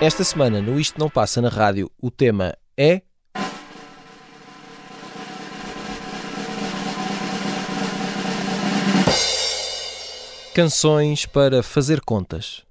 Esta semana, no Isto Não Passa na Rádio, o tema é. Canções para fazer contas.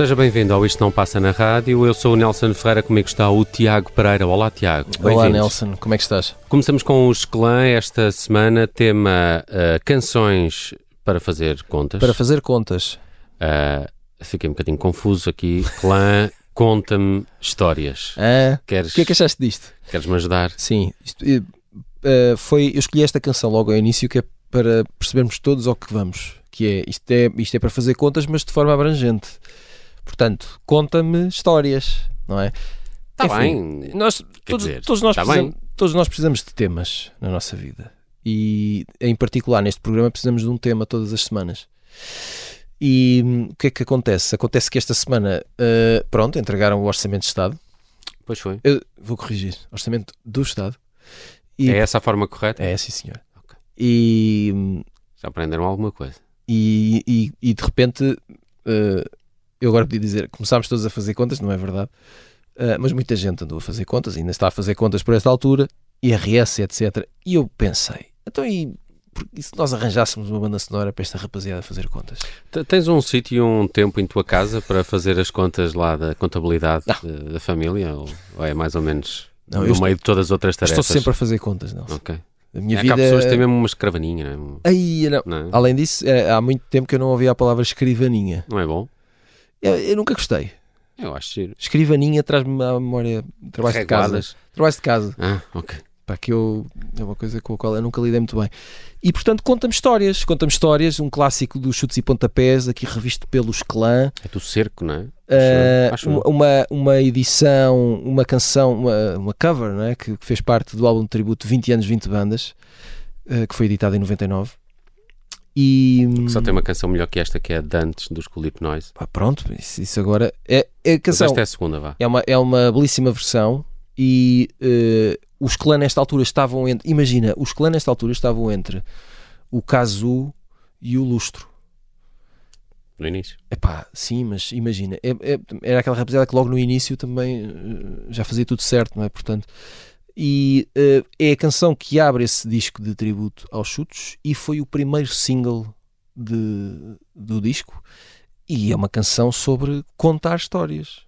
Seja bem-vindo ao Isto Não Passa na Rádio. Eu sou o Nelson Ferreira, comigo está o Tiago Pereira. Olá, Tiago. Olá, Nelson. Como é que estás? Começamos com os Clã esta semana, tema uh, canções para fazer contas. Para fazer contas. Uh, fiquei um bocadinho confuso aqui. Clã, conta-me histórias. Ah, Queres... O que é que achaste disto? Queres-me ajudar? Sim. Isto, uh, foi. Eu escolhi esta canção logo ao início, que é para percebermos todos ao que vamos. Que é isto, é isto é para fazer contas, mas de forma abrangente. Portanto, conta-me histórias, não é? Está bem. Nós, todos, dizer, todos, nós tá precisamos, todos nós precisamos de temas na nossa vida. E em particular neste programa precisamos de um tema todas as semanas. E hum, o que é que acontece? Acontece que esta semana, uh, pronto, entregaram o Orçamento de Estado. Pois foi. Eu vou corrigir. Orçamento do Estado. E, é essa a forma correta? É, sim, senhor. Okay. E. Hum, Já aprenderam alguma coisa. E, e, e de repente, uh, eu agora podia dizer, começámos todos a fazer contas, não é verdade? Uh, mas muita gente andou a fazer contas, ainda está a fazer contas por esta altura, IRS, etc. E eu pensei, então e e se nós arranjássemos uma banda sonora para esta rapaziada fazer contas? Tens um sítio e um tempo em tua casa para fazer as contas lá da contabilidade da, da, família? Ou, ou, é mais ou menos não, no meio estou, de todas as outras tarefas? Estou sempre a fazer contas, não. Ok. A minha é vida... Há pessoas que têm mesmo uma escravaninha, não é? Aí, não. não é? Além disso, é, há muito tempo que eu não ouvia a palavra escrivaninha. Não é bom? Eu, eu nunca gostei. Eu acho giro. Escrivaninha traz-me à memória trabalhos de casa. Trabalhos de casa. Ah, ok. Pá, que eu, é uma coisa com a qual eu nunca lidei muito bem. E portanto, conta-me histórias. Conta-me histórias, um clássico dos chutes e pontapés, aqui revisto pelos clã. É do cerco, não é? Uh, acho, acho uma, uma edição, uma canção, uma, uma cover, não é? Que, que fez parte do álbum de tributo 20 anos, 20 bandas, uh, que foi editado em 99. E, só tem uma canção melhor que esta, que é a Dantes, dos Culip Noise. Pá, pronto, isso, isso, agora é, é a canção. Mas esta é a segunda, vá. É uma, é uma belíssima versão e uh, os clãs nesta altura estavam entre. Imagina, os clãs nesta altura estavam entre o Casu e o Lustro. No início? Epá, sim, mas imagina, é, é, era aquela rapaziada que logo no início também uh, já fazia tudo certo, não é? Portanto, e uh, é a canção que abre esse disco de tributo aos chutes e foi o primeiro single de, do disco. E é uma canção sobre contar histórias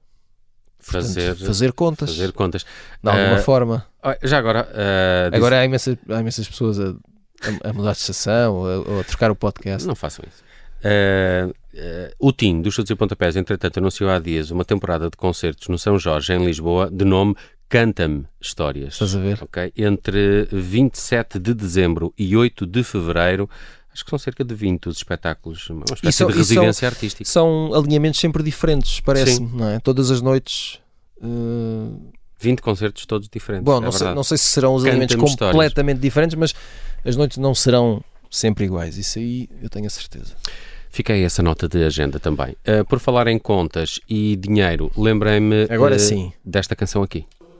fazer, Portanto, fazer contas. Fazer contas. De alguma uh, forma. Já agora. Uh, agora há, imensas, há imensas pessoas a, a, mudar de estação ou a, ou a, trocar o podcast. Não façam isso. Uh, o Tim dos Chutes e Pontapés, entretanto, anunciou há dias uma temporada de concertos no São Jorge, em Lisboa, de nome Canta-me Histórias. Estás a ver? Okay? Entre 27 de dezembro e 8 de fevereiro. Acho que são cerca de 20 os espetáculos, uma espécie são, de residência são, artística. São alinhamentos sempre diferentes, parece-me, não é? Todas as noites. Uh... Eh, 20 concertos todos diferentes. Bom, é não, sei, não, sei, se serão os alinhamentos completamente diferentes, mas as noites não serão sempre iguais. Isso aí eu tenho a certeza. Aí essa nota de agenda também. Uh, por falar em contas e dinheiro, lembrei-me Agora uh, sim. desta canção aqui.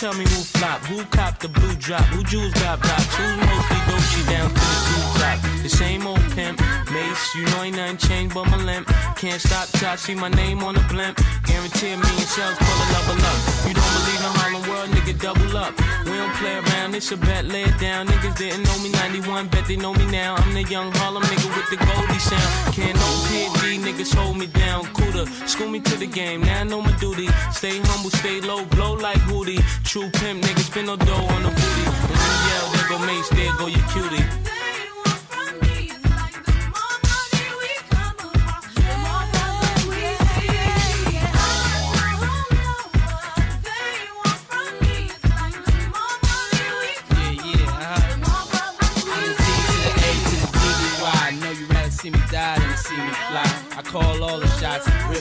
Tell me who flop, who cop the blue drop, who jewels got blocks, who's mostly Dolce down to the two drop. The same old pimp, Mace, you know ain't nothing changed but my limp. Can't stop till I see my name on the blimp. Guarantee me and shells pull a level up. You don't believe in Harlem World, nigga, double up. We don't play around, it's a bet, lay it down. Niggas didn't know me 91, bet they know me now. I'm the young Harlem nigga with the Goldie sound. Can't no PD, niggas hold me down. Cooler, school me to the game, now I know my duty. Stay humble, stay low, blow like Hootie. True pimp, niggas spin no dough on the booty. When you yell, there go Mace, there go your cutie.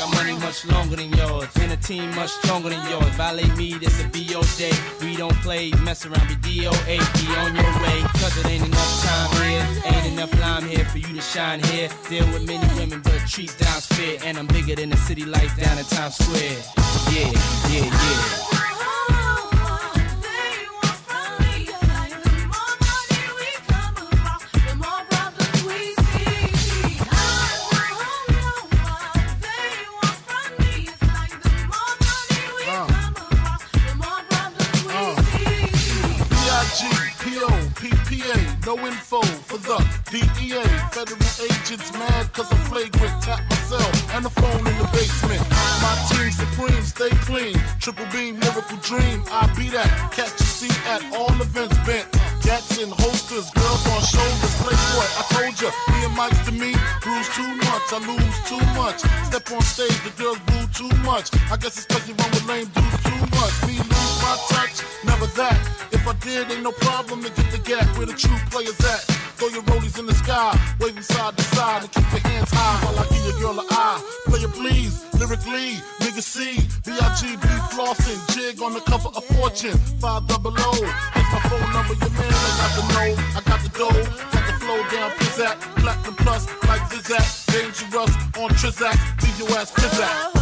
got money much longer than yours? And a team much stronger than yours. Violate me, this a BO day. We don't play, mess around, be DOA, be on your way. Cause it ain't enough time here, ain't enough lime here for you to shine here. Deal with many women, but treat down's fair. And I'm bigger than the city lights down in Times Square. Yeah, yeah, yeah. Agents mad cause I'm flagrant. Tap myself and the phone in the basement. My team supreme, stay clean. Triple beam, miracle dream. I be that. Catch a seat at all events bent. Gats and holsters, girls on shoulders. Playboy, I told ya, me and Mike's to me, bruise too much. I lose too much. Step on stage, the girls boo too much. I guess it's cause you run with lame dudes too much. Me lose my touch, never that. If I did, ain't no problem to get the gap where the true players at. Lyrically, nigga C, B-I-G-B flossing, jig on the cover of Fortune, five double O. That's my phone number, your man, I got the know, I got the dough, got the flow down, pizzat, platinum plus, like Zizak, dangerous on Trizak, leave your ass pizzat.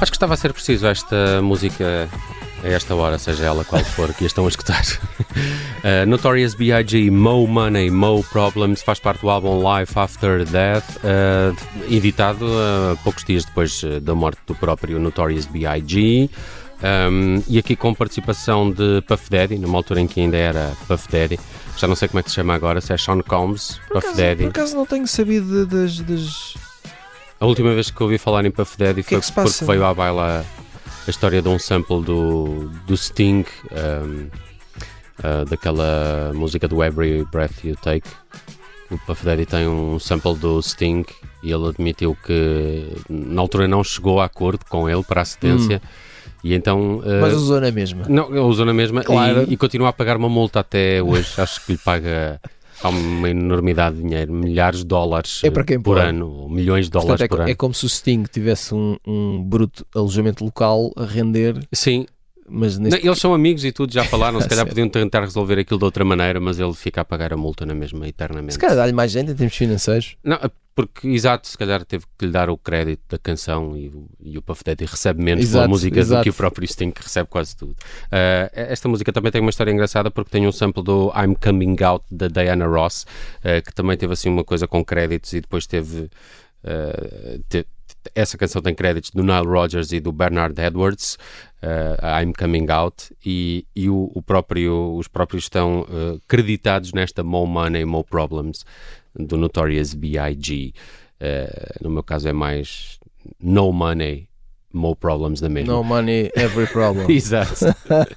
Acho que estava a ser preciso esta música a esta hora, seja ela qual for, que a estão a escutar. Uh, Notorious B.I.G. Mo Money, Mo Problems faz parte do álbum Life After Death, uh, editado uh, poucos dias depois da morte do próprio Notorious B.I.G. Um, e aqui com participação de Puff Daddy, numa altura em que ainda era Puff Daddy. Já não sei como é que se chama agora, se é Sean Combs, Por Puff acaso, Daddy. por acaso não tenho sabido das. das... A última vez que ouvi falar em Puff Daddy que é foi que porque veio à baila a história de um sample do, do Sting, um, uh, daquela música do Every Breath You Take. O Puff Daddy tem um sample do Sting e ele admitiu que na altura não chegou a acordo com ele para a cedência e então. uh, Mas usou na mesma. não, usou na mesma Claro. e, e continua a pagar uma multa até hoje. Acho que lhe paga há uma enormidade de dinheiro, milhares de dólares É por pode. ano, milhões de dólares Portanto, é, por ano. é como se o Sting tivesse um, um bruto alojamento local a render, Sim, mas neste eles são amigos e tudo, já falaram. Se calhar podiam tentar resolver aquilo de outra maneira, mas ele fica a pagar a multa na mesma eternamente. Se calhar dá-lhe mais gente em termos financeiros. Não, porque, exato, se calhar teve que lhe dar o crédito da canção e, o- e o Puff Daddy recebe menos pela Exato, música do exato. que o próprio Sting, que recebe quase tudo. Ah, esta música também tem uma história engraçada porque tem um sample do I'm Coming Out da Diana Ross, ah, que também teve assim uma coisa com créditos e depois teve. te- essa canção tem créditos do Nile Rodgers e do Bernard Edwards, ah, I'm Coming Out, e, e o, o próprio, os próprios estão ah, creditados nesta Mo Money, Mo Problems do Notorious B.I.G. Eh, no meu caso é mais No Money, Mo Problems da mesma. No money, every problem. Exato.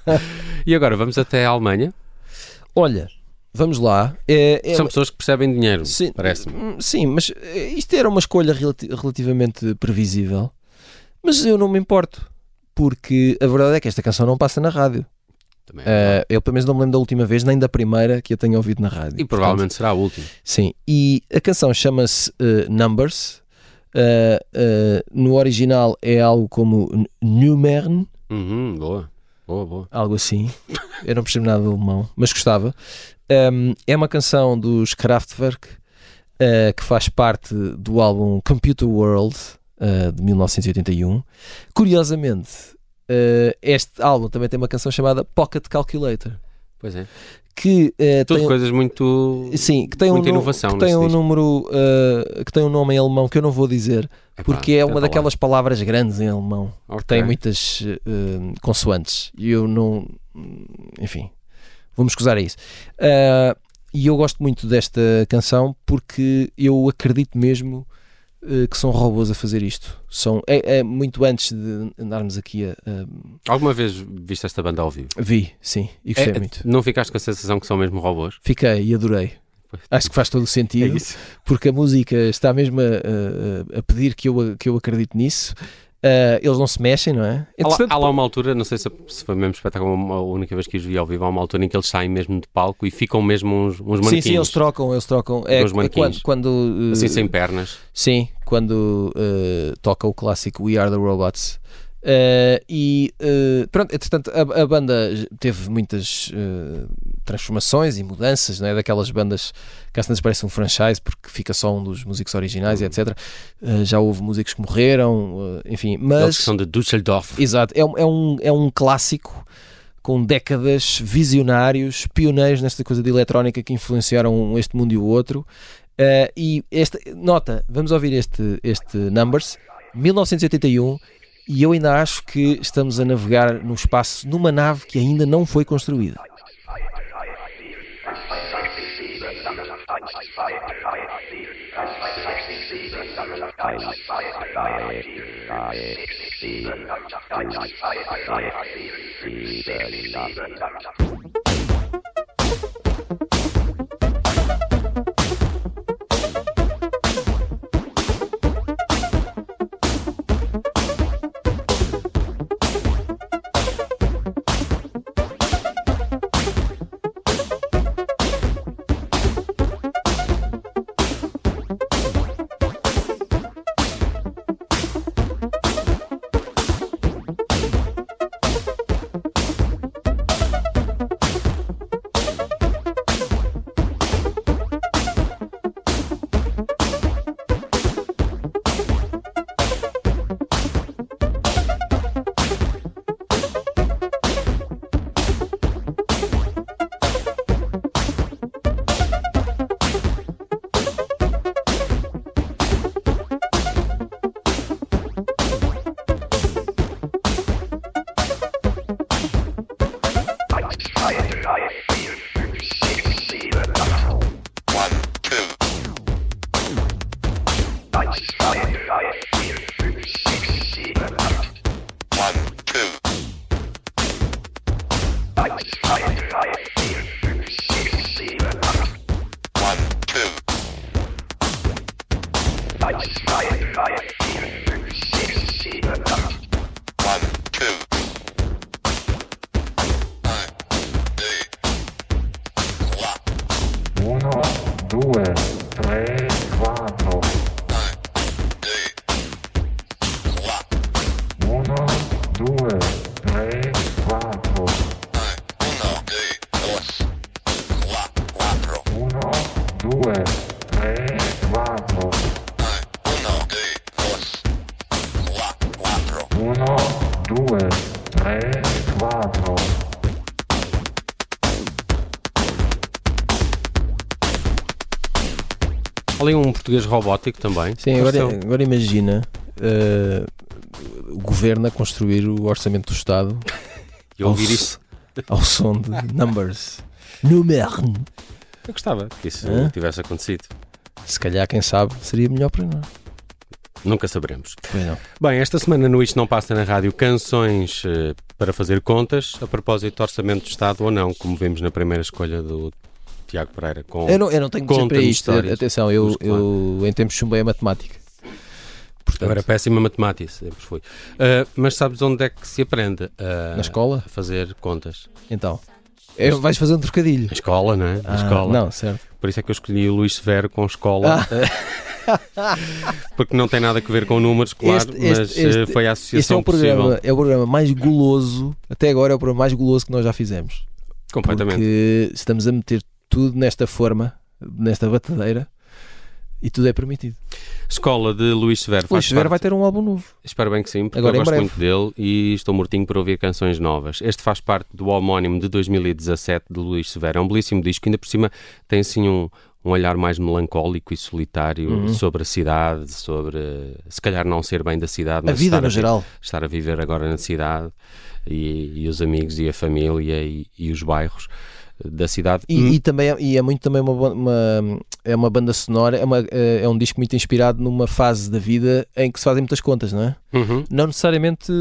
e agora vamos até a Alemanha. Olha, vamos lá. É, é- São pessoas que percebem dinheiro, Sim, parece-me. hum, Sim, mas eh, isto era uma escolha relati- relativamente previsível. Mas eu não me importo. Porque a verdade é que esta canção não passa na rádio. Também. Eh, eu pelo menos não me lembro da última vez, nem da primeira que eu tenha ouvido na rádio. e provavelmente será a última. Sim, e a canção chama-se eh, Numbers. Eh, no original é algo como Numern, Uhum, boa, boa, boa. algo assim. Eu não percebo nada de alemão, mas gostava. Um, é uma canção dos Kraftwerk eh, que faz parte do álbum Computer World eh, de 1981. Curiosamente, eh, este álbum também tem uma canção chamada Pocket Calculator. Pois é. Que, eh, Tudo tem, coisas muito. sim, que tem um, muita nu- inovação que tem um disco. número eh, que tem um nome em alemão que eu não vou dizer Epá, porque é tenta uma lá. daquelas palavras grandes em alemão Ok. tem muitas eh, consoantes e eu não. Enfim, vamos escusar isso. E eu gosto muito desta canção porque eu acredito mesmo que são robôs a fazer isto. São, é, é muito antes de andarmos aqui a. a- Alguma vez viste esta banda ao vivo? vi, sim, e gostei É, muito. Não ficaste com a sensação que são mesmo robôs? Fiquei e adorei. Acho que faz todo o É sentido. isso. porque a música está mesmo a, a- a pedir que eu, que eu acredite nisso. Ah, eles não se mexem, não é? Há lá, há lá uma altura, não sei se, se foi mesmo espetáculo, a única vez que os vi ao vivo, há uma altura em que eles saem mesmo de palco e ficam mesmo uns, uns sim, manequins. sim, eles trocam, eles trocam. É, Uns é quando, quando, uh, Assim, sem pernas. sim, quando uh, toca o clássico We Are the Robots. Uh, e uh, pronto, entretanto, a, a banda teve muitas uh, transformações e mudanças, não é? Daquelas bandas que às vezes parece um franchise porque fica só um dos músicos originais e etc. Uh, já houve músicos que morreram, enfim, mas são de Düsseldorf. Exato, é, um- é, um, é um clássico com décadas, visionários, pioneiros nesta coisa de eletrónica que influenciaram este mundo e o outro. E esta, nota, vamos ouvir este, este Numbers, 1981, e eu ainda acho que estamos a navegar no espaço numa nave que ainda não foi construída. Ali um português robótico também. Sim, agora, agora imagina uh, o governo a construir o orçamento do Estado e ouvir isso ao som de Numbers. Numer. Eu gostava que isso Hã? tivesse acontecido. Se calhar, quem sabe, seria melhor para nós. Nunca saberemos. Bem, esta semana no Isto Não Passa na Rádio canções eh, para fazer contas, a propósito de orçamento do Estado ou não, como vimos na primeira escolha do Tiago Pereira. Com Eu não, eu não tenho muito tempo para isto. histórias. Atenção, eu, eu em tempos chumbei a matemática. Portanto, Eu era péssima em matemática, sempre fui. Ah, mas sabes onde é que se aprende Na escola? a fazer contas? Então, é, vais fazer um trocadilho. Na escola, não é? Na Ah, escola. Não, certo. Por isso é que eu escolhi o Luís Severo com escola. Porque não tem nada a ver com números, claro, Este- este- mas este- eh, foi a Este é associação o, programa, possível. é o programa mais guloso, até agora é o programa mais guloso que nós já fizemos. Completamente. Porque estamos a meter tudo nesta forma, nesta batadeira, e tudo é permitido. Escola de Luís Severo. Faz Severo vai ter um álbum novo. Espero bem que sim, porque Agora eu gosto muito dele e estou mortinho para ouvir canções novas. Este faz parte do homónimo de 2017 de Luís Severo. É um belíssimo disco, ainda por cima tem assim um, um olhar mais melancólico e solitário Uhum. sobre a cidade, sobre se calhar não ser bem da cidade, A mas vida estar, no a, geral. estar a viver agora na cidade e, e os amigos e a família e, e os bairros da cidade. E, Hum, e também é- e é muito também uma, uma- é uma banda sonora, é, uma- é um disco muito inspirado numa fase da vida em que se fazem muitas contas, não é? uhum, Não necessariamente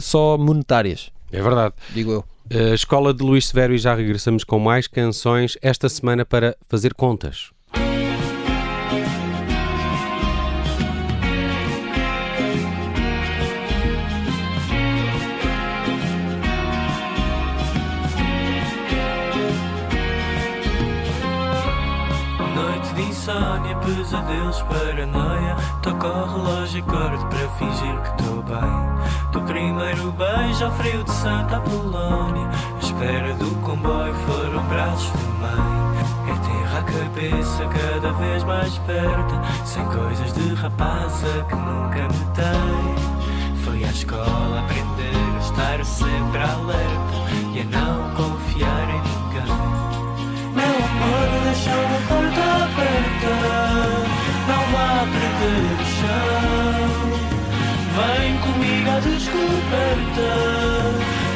só monetárias, é verdade. digo eu. A Escola de Luís Severo e já regressamos com mais canções esta semana para fazer contas. Insónia, pesadelos, paranoia. Toca o relógio, acordo para fingir que estou bem. Do primeiro beijo ao frio de Santa Apolónia À espera do comboio foram braços de mãe. É a cabeça cada vez mais perto. Sem coisas de rapaza que nunca metei Fui à escola aprender a estar sempre alerta. E a não confiar em ninguém. Amor, deixa uma porta aberta, não vá perder o chão. Vem comigo à descoberta,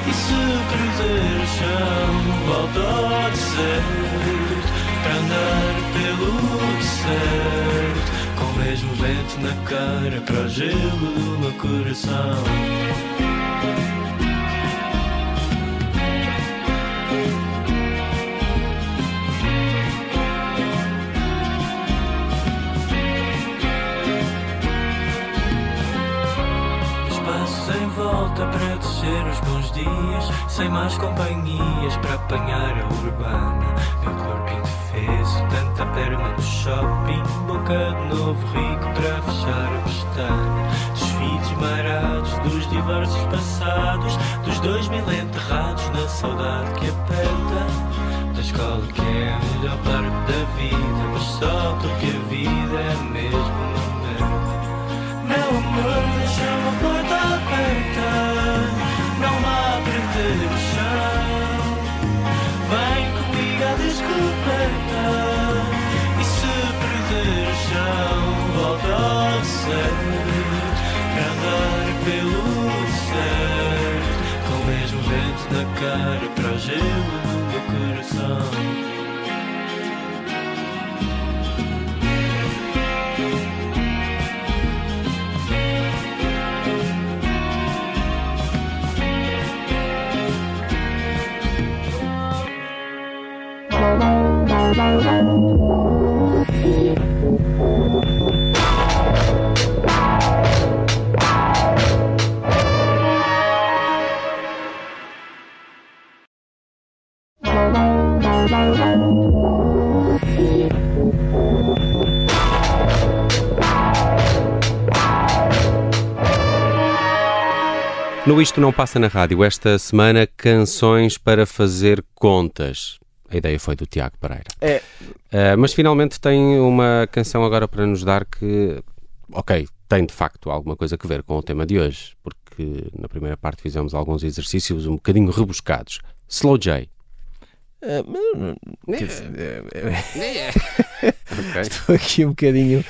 e se perder o chão, volta ao deserto, para andar pelo deserto. Com o mesmo vento na cara, para o gelo do meu coração. Volta para descer os bons dias Sem mais companhias para apanhar a urbana. Meu corpo indefeso, tanta perna no shopping Boca de novo rico para fechar a pestana. Dos filhos marados, dos divórcios passados Dos dois mil enterrados na saudade que aperta. Da escola que é a melhor parte da vida Mas só porque a vida é mesmo uma merda. Meu amor, Para o gelo do meu coração No Isto Não Passa na Rádio, esta semana, canções para fazer contas. A ideia foi do Tiago Pereira. É. Uh, mas finalmente tem uma canção agora para nos dar que, ok, tem de facto alguma coisa a ver com o tema de hoje, porque na primeira parte fizemos alguns exercícios um bocadinho rebuscados. Slow J. É, mas, quer dizer, é, é, Ok, estou aqui um bocadinho.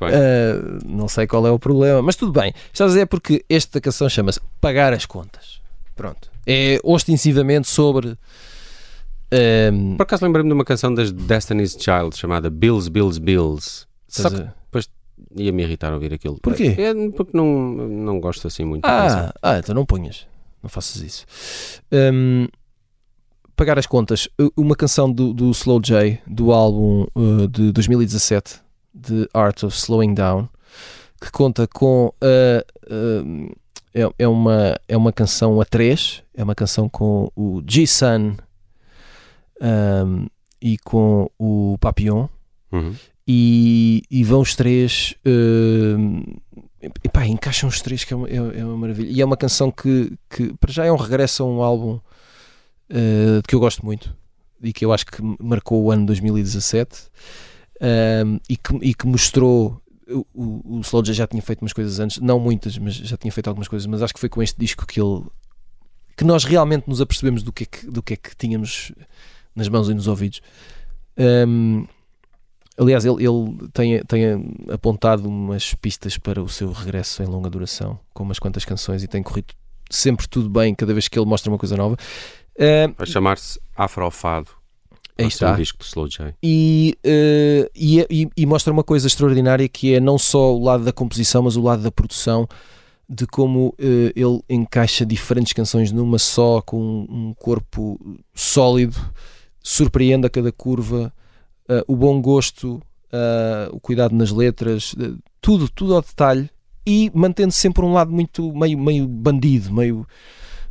ah, não sei qual é o problema, mas tudo bem. Estás a dizer porque esta canção chama-se Pagar as Contas. Pronto. É ostensivamente sobre. Por acaso lembrei-me de uma canção das Destiny's Child chamada Bills, Bills, Bills. Só que a- ia-me irritar ouvir aquilo. Porquê? É, porque não, não gosto assim muito. Ah, ah, então não ponhas. Não faças isso. Hum, pagar as contas. Uh, Uma canção do, do Slow J, do álbum uh, de 2017, The Art of Slowing Down, que conta com. uh, um, é, é uma, é uma canção a três, é uma canção com o G-Sun um, e com o Papillon Uhum. e, e vão os três hum, epá, encaixam os três que é uma, é, é uma maravilha e é uma canção que, que para já é um regresso a um álbum uh, que eu gosto muito e que eu acho que marcou o ano 2017 hum, e, que, e que mostrou o, o, o Slow já tinha feito umas coisas antes, não muitas, mas já tinha feito algumas coisas, mas acho que foi com este disco que ele que nós realmente nos apercebemos do que é que, do que, é que tínhamos nas mãos e nos ouvidos. Hum, Aliás, ele, ele tem, tem apontado umas pistas para o seu regresso em longa duração, com umas quantas canções, e tem corrido sempre tudo bem cada vez que ele mostra uma coisa nova. Ah, Vai chamar-se Afrofado. aí ser um está. disco do Slow J. E, eh, e, e- e mostra uma coisa extraordinária que é não só o lado da composição, mas o lado da produção, de como eh, ele encaixa diferentes canções numa só, com um, corpo sólido, surpreende a cada curva, eh, o bom gosto, o cuidado nas letras, tudo, tudo ao detalhe, e mantendo sempre um lado muito meio, meio bandido, meio,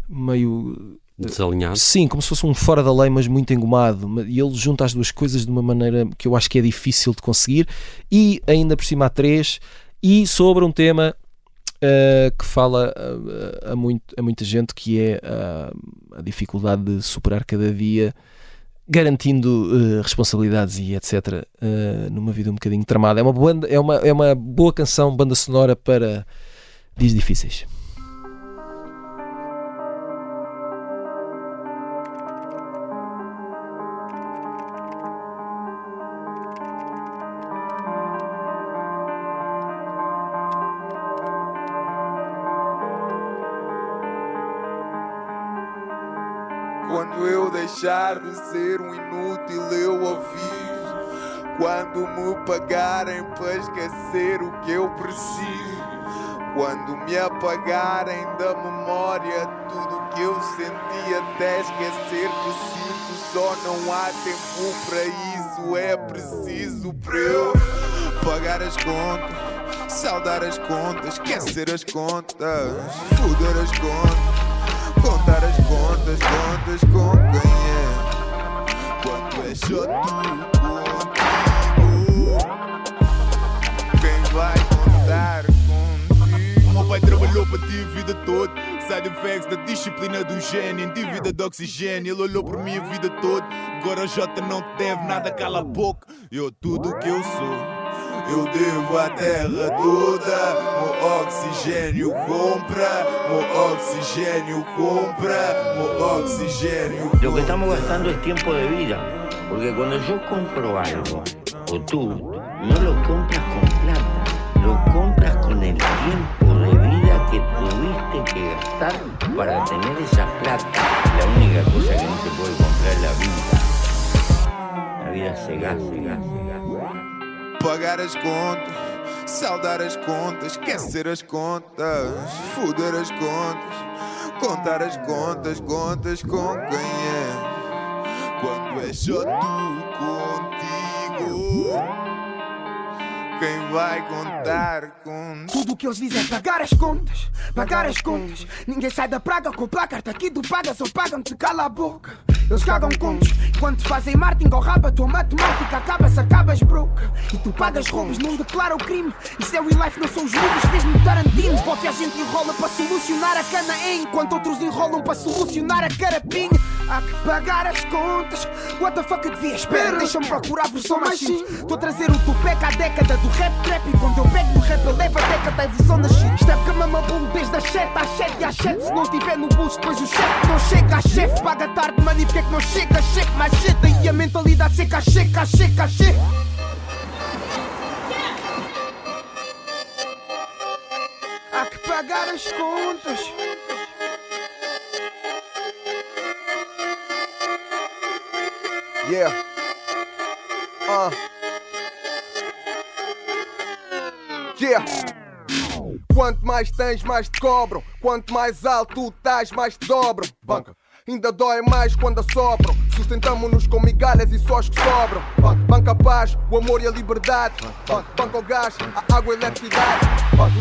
meio Desalinhado. Sim, como se fosse um fora da lei, mas muito engomado. Ma- E ele junta as duas coisas de uma maneira que eu acho que é difícil de conseguir. E ainda por cima há três. E sobre um tema eh, que fala eh, a, muito, a muita gente, que é ah, a dificuldade de superar cada dia, garantindo eh, responsabilidades e etc. eh, numa vida um bocadinho tramada. É uma, banda, é, uma, é uma boa canção, banda sonora para dias difíceis. Deixar de ser um inútil, eu aviso. Quando me pagarem para esquecer o que eu preciso. Quando me apagarem da memória tudo que eu senti até esquecer que sinto, só não há tempo para isso. É preciso para eu pagar as contas, saldar as contas, esquecer as contas, foder as contas, contar as contas, contas com quem é. Quando é tu contigo, quem vai contar contigo? O meu pai trabalhou para ti a vida toda. Side effects da disciplina do gênio, em dívida de oxigênio. Ele olhou por mim a vida toda. Agora o Jota não te deve nada, cala a boca. Eu tudo que eu sou. Eu devo à terra toda, meu oxigênio compra, meu oxigênio compra, meu oxigênio Lo que estamos gastando es tiempo de vida, porque cuando yo compro algo, o tú, no lo compras con plata, lo compras con el tiempo de vida que tuviste que gastar para tener esa plata. La única cosa que no te puede comprar es la vida. La vida se se gasta, se gasta. Pagar as contas, saldar as contas, esquecer as contas, foder as contas, contar as contas, contas com quem é. Quando é só tu contigo, quem vai contar com Tudo o que eles dizem é pagar as contas, pagar as contas. Ninguém sai da praga com placar, tá aqui tu pagas ou pagam-te, cala a boca. Eles cagam contos, te fazem marketing ou raba, tua matemática acaba-se, acabas broke. E tu pagas roubos, não declara o crime. Isso é o life, não são os livros, fez-me Tarantino. Pode a gente enrola para solucionar a cana, enquanto outros enrolam para solucionar a carapinha. Há que pagar as contas. What the fuck eu devia esperar? Deixa-me procurar a versão mais. Estou a trazer o Tupac à década do rap trap. E quando eu pego no rap, eu levo a década da evolução da shit. Isto porque a mama bolo desde as 7 às 7 e às 7. Se não tiver no bolso, depois o chefe não chega. A chefe paga tarde, mano, e porque é que não chega? Cheque mais e a mentalidade seca, checa, checa, checa. Há que pagar as contas. Yeah. Uh. Yeah. Quanto mais tens, mais te cobram. Quanto mais alto tu estás, mais te dobram. Banca. Ainda dói mais quando assopram. Sustentamos-nos com migalhas e sós que sobram. Banca, a paz, o amor e a liberdade. Banca, o gás, a água e a eletricidade.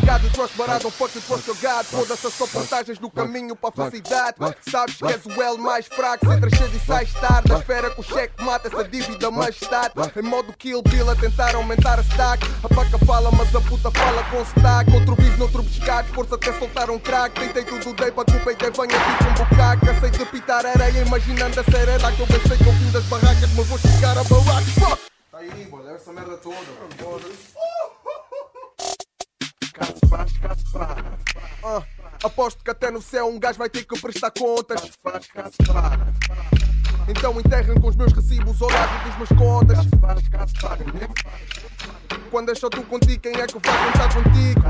Gado e trust, but I don't fuck with trust your God. Foda-se só vantagens do caminho para a felicidade. Sabes que és o L mais fraco. Entras cedo e sais tarde. À espera que o cheque mata essa dívida majestade. Em modo Kill Bill a tentar aumentar a stack. A vaca fala, mas a puta fala com stack. Outro bis, noutro pescado. Força até soltar um crack. Tentei tudo, dei para o peito venha tipo um bucaque. Sei de pitar areia, imaginando a sereda que eu pensei que eu vim das barracas, mas vou chegar a barraca. Fuck! Tá aí, bora, essa merda toda. Ah, aposto que até no céu um gajo vai ter que prestar contas. Então enterrem com os meus recibos ao lado dos meus contas. Quando é só tu contigo, quem é que vai contar contigo?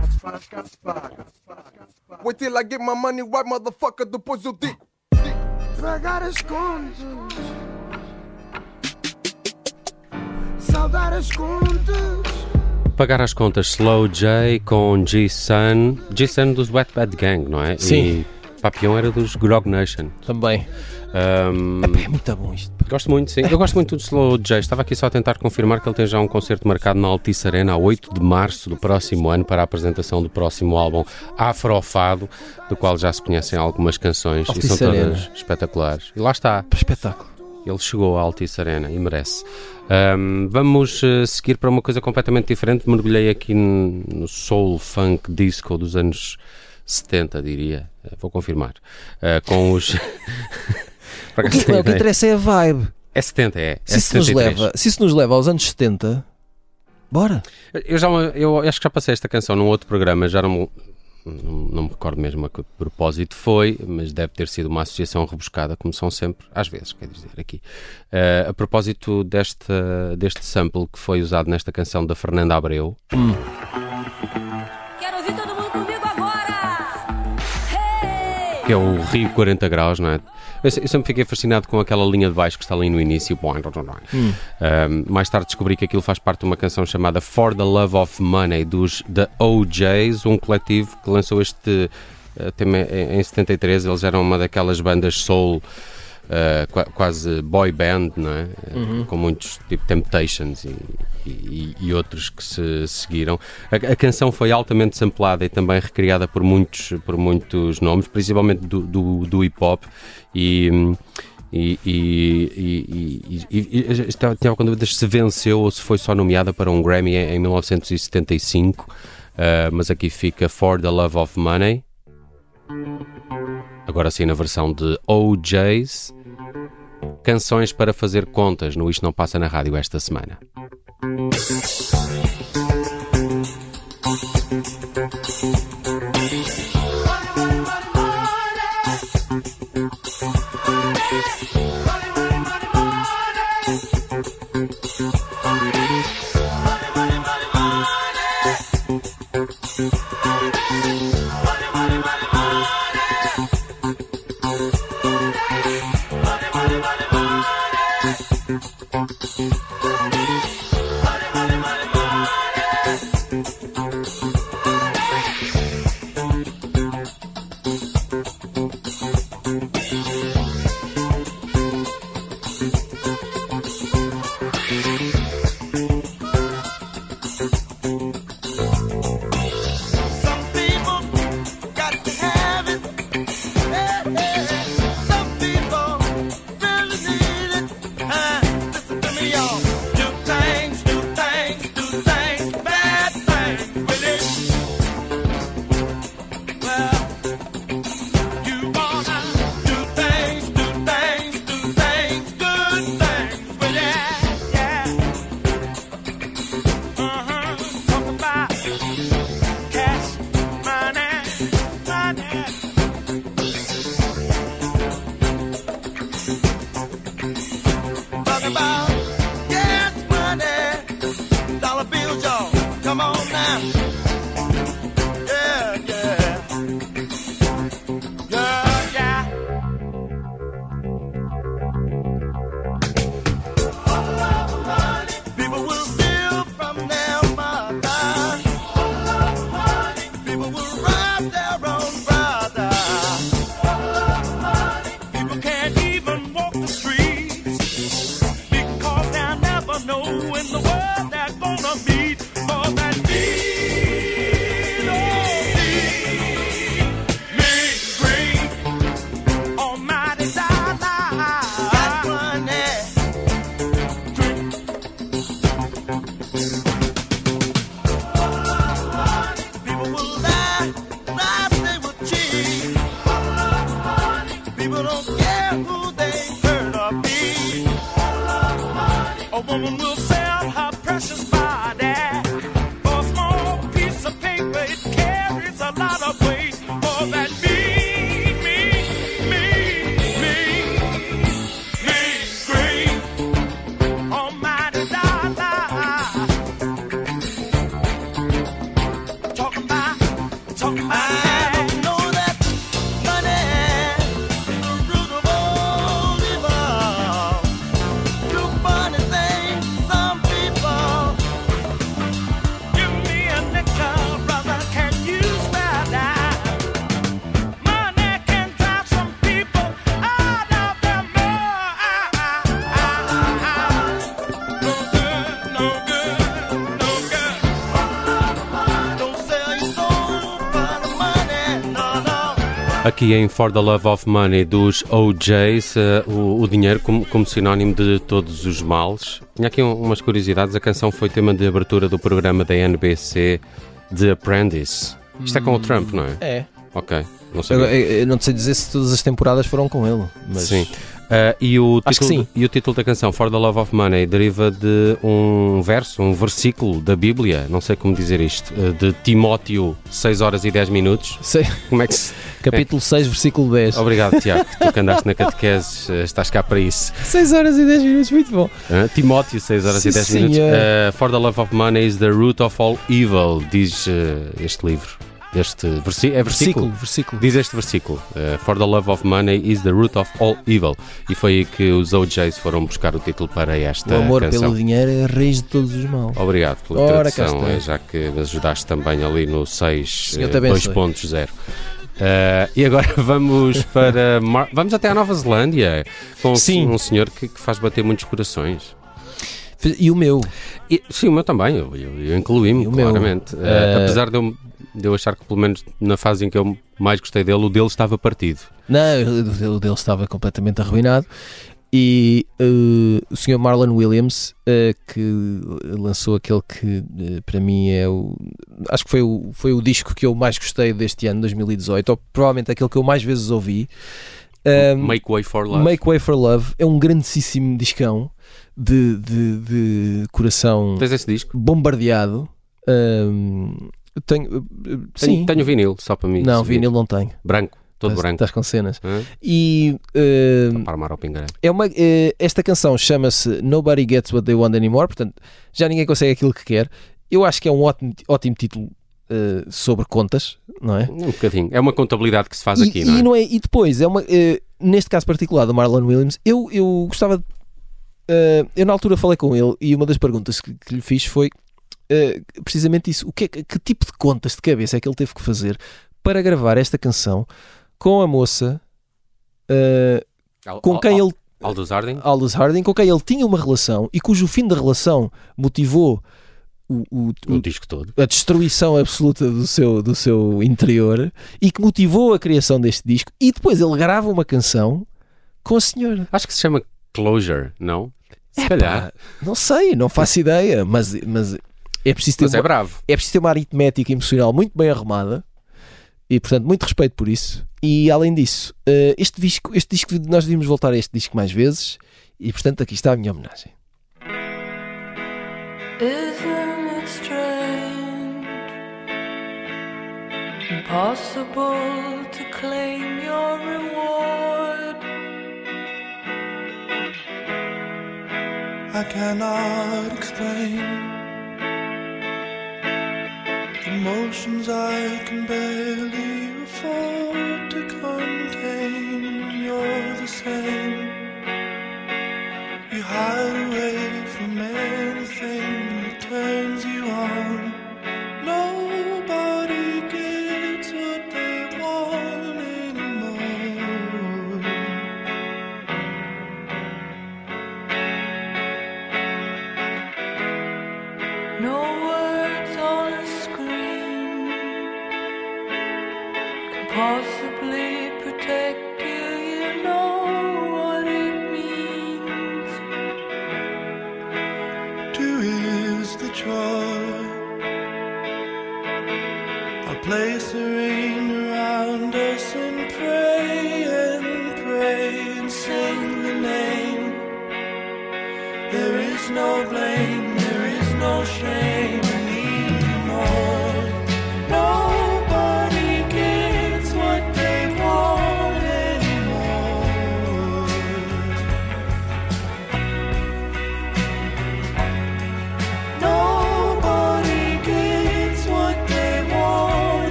Wait till I get my money right, motherfucker, depois eu digo. Pagar as contas. Saldar as contas. Pagar as contas Slow J com G-Sun. G-Sun dos Wet Bad Gang, não é? Sim. E Papillon era dos Grog Nation. Também. Um, Epá, é muito bom isto. Gosto muito, sim. Eu gosto muito do Slow J. Estava aqui só a tentar confirmar que ele tem já um concerto marcado na Altice Arena a 8 de março do próximo ano para a apresentação do próximo álbum Afrofado, do qual já se conhecem algumas canções Altice e são todas Arena. espetaculares. E lá está. Espetáculo. Ele chegou à Altice Arena e merece. Ahm, vamos eh, seguir para uma coisa completamente diferente. Mergulhei aqui no soul, funk, disco dos anos 70, diria. Eh, Vou confirmar. Eh, com os. O que, tenho o que interessa é a vibe. É 70, é. Se é isso, nos 73. leva, se isso nos leva aos anos 70, bora. Eu, já, eu acho que já passei esta canção num outro programa, já não, não, não me recordo mesmo a que propósito foi, mas deve ter sido uma associação rebuscada, como são sempre, às vezes, quer dizer, aqui. Eh, a propósito deste, deste sample que foi usado nesta canção da Fernanda Abreu, Quero ouvir todo mundo comigo agora! Hey! que é o Rio 40 Graus, não é? Eu, eu sempre fiquei fascinado com aquela linha de baixo que está ali no início. Hum. Um, mais tarde descobri que aquilo faz parte de uma canção chamada For the Love of Money dos The OJs, um coletivo que lançou este eh, tema em, em 73. Eles eram uma daquelas bandas soul. Qua- quase boy band, não é? Eh, Com muitos tipo Temptations e, e- e outros que se seguiram. A, a canção foi altamente samplada e também recriada por muitos, por muitos nomes, principalmente do, do, do hip hop e. E, e, e, e, e- estava, tinha com dúvidas se venceu ou se foi só nomeada para um Grammy em, em 1975, eh, mas aqui fica For the Love of Money. Agora sim, na versão de OJs. Canções para fazer contas no Isto Não Passa na Rádio esta semana. Aqui em For the Love of Money dos OJs, eh, o, o dinheiro como, como sinónimo de todos os males. Tinha aqui um- umas curiosidades. A canção foi tema de abertura do programa da NBC The Apprentice. Isto é com o Trump, não é? É. Ok, não Eu, sei. eu- eu não sei dizer se todas as temporadas foram com ele, mas Sim. Ah, e, o Acho título, sim. e o título da canção, For the Love of Money, deriva de um verso, um versículo da Bíblia, não sei como dizer isto, eh, de Timóteo, 6 horas e 10 minutos. Sei. Como é que se. capítulo 6, versículo 10. Obrigado, Tiago. Tu que andaste na catequese, eh, estás cá para isso. 6 horas e 10 minutos, muito bom. Hã? Timóteo, 6 horas Sim, e 10 senhor. minutos. Eh, For the Love of Money is the root of all evil, diz este livro. Este versi é versículo. Versículo, versículo. Diz este versículo: eh, For the love of money is the root of all evil. E foi aí que os OJs foram buscar o título para esta O amor canção. pelo dinheiro é a raiz de todos os males. Obrigado pela Ora, tradução, eh, já que me ajudaste também ali no 6 Senhor te eh, abençoe. 2.0. E agora vamos para. Mar- Vamos até à Nova Zelândia com Sim. um senhor que, que faz bater muitos corações. E o meu? E- sim, o meu também, eu, eu, eu incluí-me, meu? claramente. Eh, Eh, apesar de eu, de eu achar que, pelo menos na fase em que eu mais gostei dele, o dele estava partido. Não, o dele estava completamente arruinado. E eh, o Sr. Marlon Williams, eh, que lançou aquele que eh, para mim é o. Acho que foi o, foi o disco que eu mais gostei deste ano, 2018, ou provavelmente aquele que eu mais vezes ouvi. Um, Make Way for Love. Make Way for Love é um grandíssimo discão de, de, de coração Tens esse disco? bombardeado. Um, tenho, eh, sim, Tenho, tenho vinil, só para mim. não, vinil não tenho. Branco, todo branco. Estás com cenas. Hã? E um, Para armar ao é uma, eh, esta canção chama-se Nobody Gets What They Want Anymore, portanto já ninguém consegue aquilo que quer. Eu acho que é um ótimo, ótimo título eh, sobre contas, não é? Um bocadinho. É uma contabilidade que se faz e, aqui, e não é? e depois, é uma, eh, neste caso particular do Marlon Williams, eu, eu gostava de. eh, eu na altura falei com ele e uma das perguntas que, que lhe fiz foi eh, precisamente isso: o que, é que, tipo de contas de cabeça é que ele teve que fazer para gravar esta canção com a moça Al- com quem Al- ele Aldous Harding? Aldous Harding, com quem ele tinha uma relação e cujo fim da relação motivou o, o- O o- disco todo. a destruição absoluta do seu, do seu interior e que motivou a criação deste disco. E depois ele grava uma canção com a senhora. Acho que se chama Closure, não? Se calhar. Não sei, não faço ideia, mas, mas é, preciso ter Mas é uma, bravo. é preciso ter uma aritmética emocional muito bem arrumada e, portanto, muito respeito por isso. E além disso, eh, este disco, este disco nós devíamos voltar a este disco mais vezes e, portanto, aqui está a minha homenagem. Isn't it strange? Impossible to claim your reward. I cannot explain emotions I can barely afford to contain. You're the same. You hide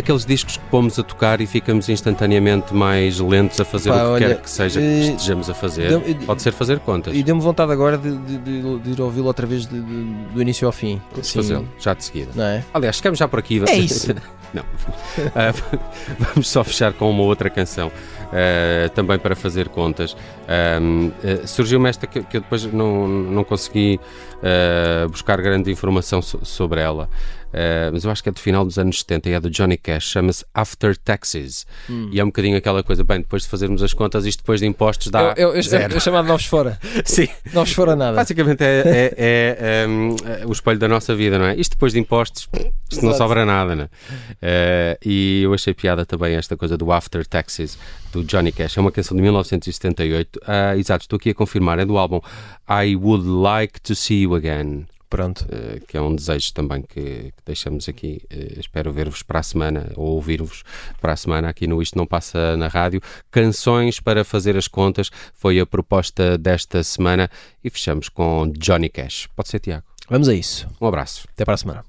daqueles discos que pomos a tocar e ficamos instantaneamente mais lentos a fazer Pá, o que olha, quer que seja que eh, estejamos a fazer. deu- Pode ser fazer contas. E deu-me vontade agora de, de- de- de ir ouvi-lo outra vez de- de- do início ao fim. Assim, fazê-lo, já de seguida. Não é? Aliás, ficamos já por aqui. É isso. Não. Ah, vamos só fechar com uma outra canção, ah, também para fazer contas. Ah, Surgiu-me esta que, que eu depois não, não consegui buscar grande informação so- sobre ela, Ah, mas eu acho que é do final dos anos 70 e é do Johnny Cash, chama-se After Taxes. E é um bocadinho aquela coisa, bem, depois de fazermos as contas, isto depois de impostos dá Eu, eu, eu, zero. eu chamado novos fora. Sim. Novos fora nada. Basicamente é, é- é, hum, é o espelho da nossa vida, não é? Isto depois de impostos, isto não sobra nada, não é? Eh, e eu achei piada também esta coisa do After Taxes do Johnny Cash. É uma canção de 1978. Ah, exato, estou aqui a confirmar. É do álbum I Would Like to See You Again. Pronto. eh, que é um desejo também que, que deixamos aqui. Eh, espero ver-vos para a semana ou ouvir-vos para a semana aqui no Isto Não Passa na Rádio. Canções para fazer as contas foi a proposta desta semana e fechamos com Johnny Cash. Pode ser, Tiago? Vamos a isso. Um abraço. Até para a semana.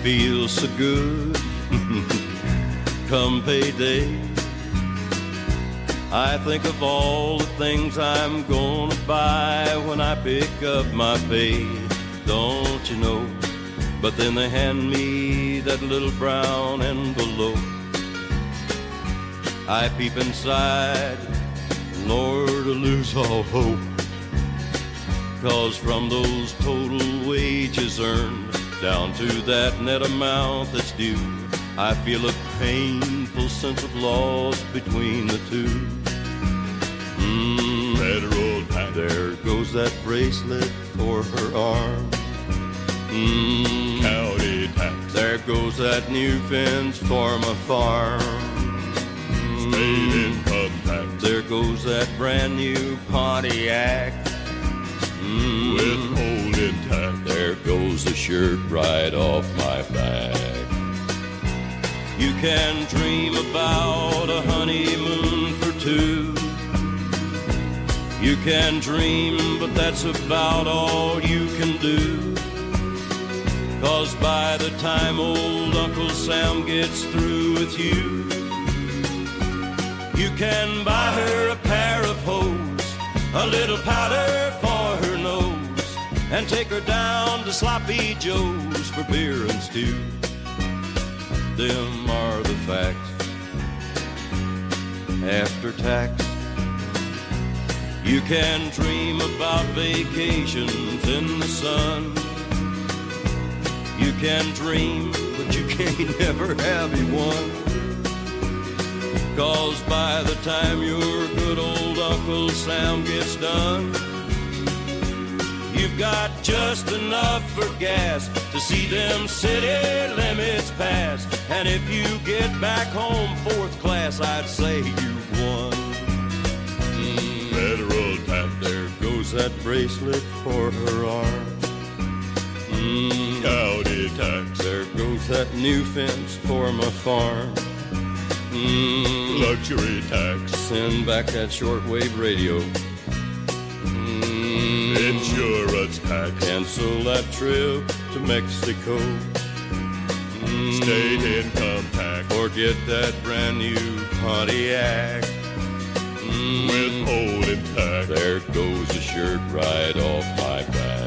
Bom. I feel so good come payday. I think of all the things I'm gonna buy when I pick up my pay. Don't you know? But then they hand me that little brown envelope. I peep inside, Lord, I lose all hope. Cause from those total wages earned down to that net amount that's due, I feel a painful sense of loss between the two. Mm, Federal tax. There goes that bracelet for her arm. Mm, County tax. There goes that new fence for my farm. State income tax. There goes that brand new Pontiac. Mm, Withholding tax. There goes the shirt right off my back. You can dream about a honeymoon for two. You can dream, but that's about all you can do. Cause by the time old Uncle Sam gets through with you, you can buy her a pair of hose, a little powder and take her down to Sloppy Joe's for beer and stew. Them are the facts. After tax, you can dream about vacations in the sun. You can dream, but you can't never have you one. Cause by the time your good old Uncle Sam gets done, you've got just enough for gas to see them city limits pass. And if you get back home fourth class, I'd say you've won. Federal tap, there goes that bracelet for her arm. Mm, county tax, there goes that new fence for my farm. Mm, luxury tax, send back that shortwave radio. Insurance tax, cancel that trip to Mexico. Mm, State income tax, forget that brand new Pontiac. Mm, Withholding tax, there goes the shirt right off my back.